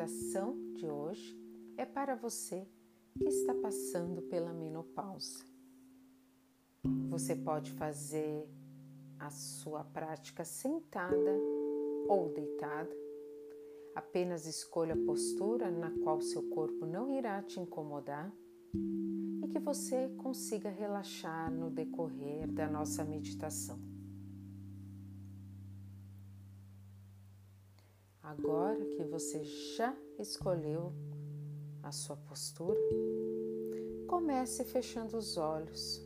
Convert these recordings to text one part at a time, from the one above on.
meditação de hoje é para você que está passando pela menopausa. Você pode fazer a sua prática sentada ou deitada. Apenas escolha a postura na qual seu corpo não irá te incomodar e que você consiga relaxar no decorrer da nossa meditação. Agora que você já escolheu a sua postura, comece fechando os olhos.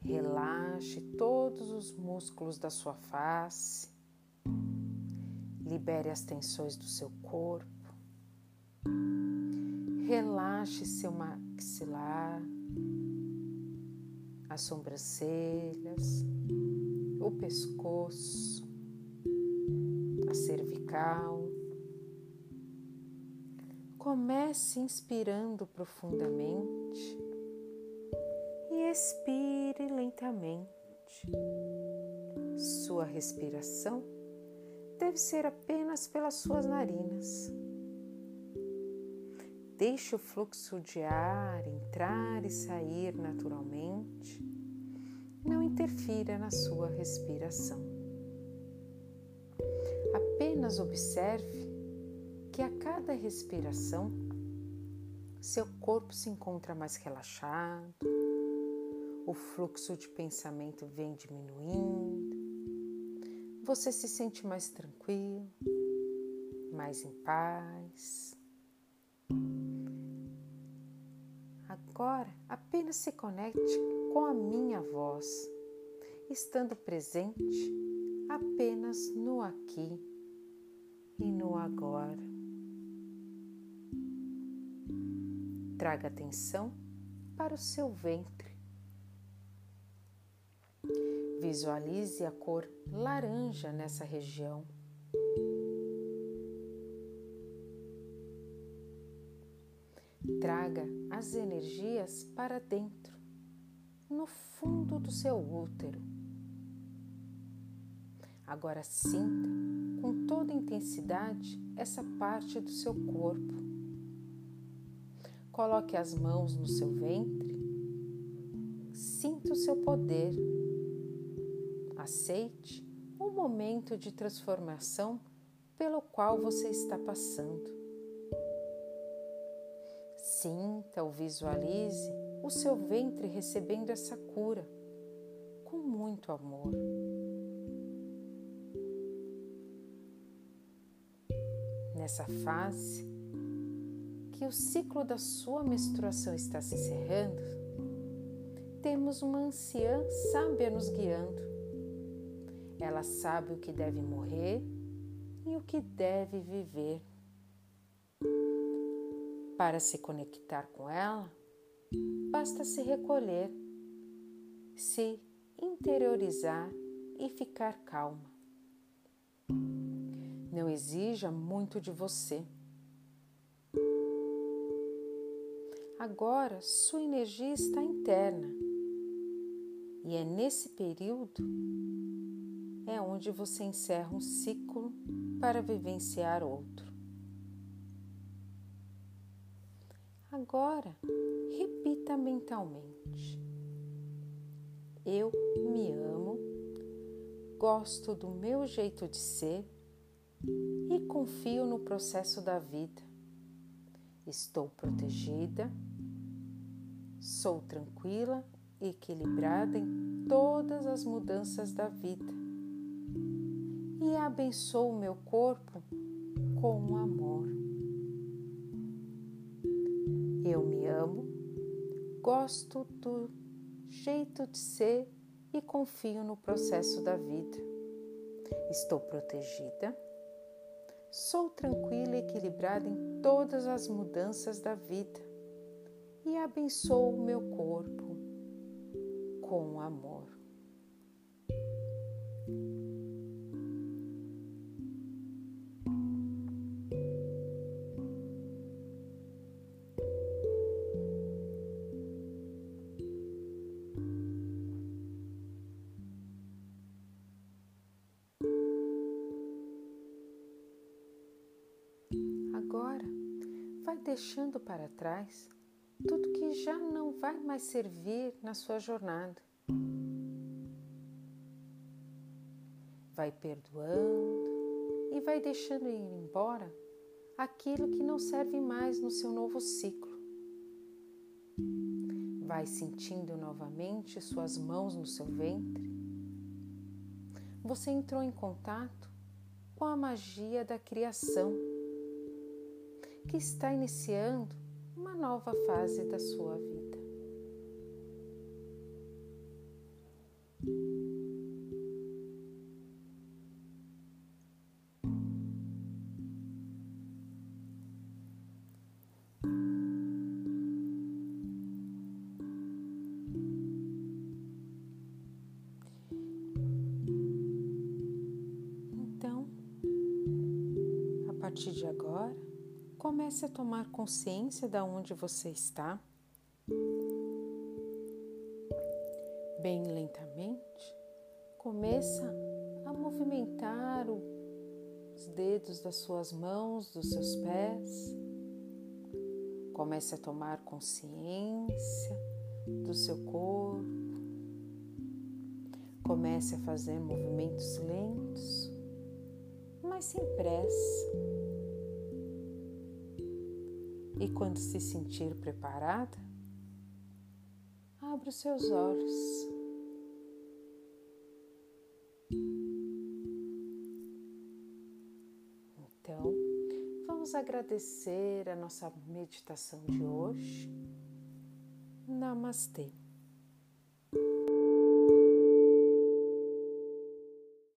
Relaxe todos os músculos da sua face. Libere as tensões do seu corpo. Relaxe seu maxilar, as sobrancelhas, o pescoço, cervical. Comece inspirando profundamente e expire lentamente. Sua respiração deve ser apenas pelas suas narinas. Deixe o fluxo de ar entrar e sair naturalmente. Não interfira na sua respiração. Apenas observe que a cada respiração seu corpo se encontra mais relaxado, o fluxo de pensamento vem diminuindo, você se sente mais tranquilo, mais em paz. Agora apenas se conecte com a minha voz, estando presente apenas no aqui e no agora. Traga atenção para o seu ventre. Visualize a cor laranja nessa região. Traga as energias para dentro, no fundo do seu útero. Agora sinta com toda intensidade essa parte do seu corpo Coloque as mãos no seu ventre. Sinta o seu poder. Aceite o momento de transformação pelo qual você está passando. Sinta ou visualize o seu ventre recebendo essa cura com muito amor. Nessa fase, que o ciclo da sua menstruação está se encerrando, temos uma anciã sábia nos guiando. Ela sabe o que deve morrer e o que deve viver. Para se conectar com ela, basta se recolher, se interiorizar e ficar calma. Não exija muito de você. Agora sua energia está interna. E é nesse período é onde você encerra um ciclo para vivenciar outro. Agora, repita mentalmente: Eu me amo, gosto do meu jeito de ser e confio no processo da vida. Estou protegida Sou tranquila e equilibrada em todas as mudanças da vida e abençoo o meu corpo com amor. Eu me amo, gosto do jeito de ser e confio no processo da vida. Estou protegida, sou tranquila e equilibrada em todas as mudanças da vida e abençoo o meu corpo com amor. Vai deixando para trás tudo que já não vai mais servir na sua jornada. Vai perdoando e vai deixando ir embora aquilo que não serve mais no seu novo ciclo. Vai sentindo novamente suas mãos no seu ventre. Você entrou em contato com a magia da criação, que está iniciando uma nova fase da sua vida. partir de agora, comece a tomar consciência de onde você está. Bem lentamente, começa a movimentar os dedos das suas mãos, dos seus pés. Comece a tomar consciência do seu corpo. Comece a fazer movimentos lentos, mas sem pressa. E quando se sentir preparada, abra os seus olhos. Então, vamos agradecer a nossa meditação de hoje. Namastê.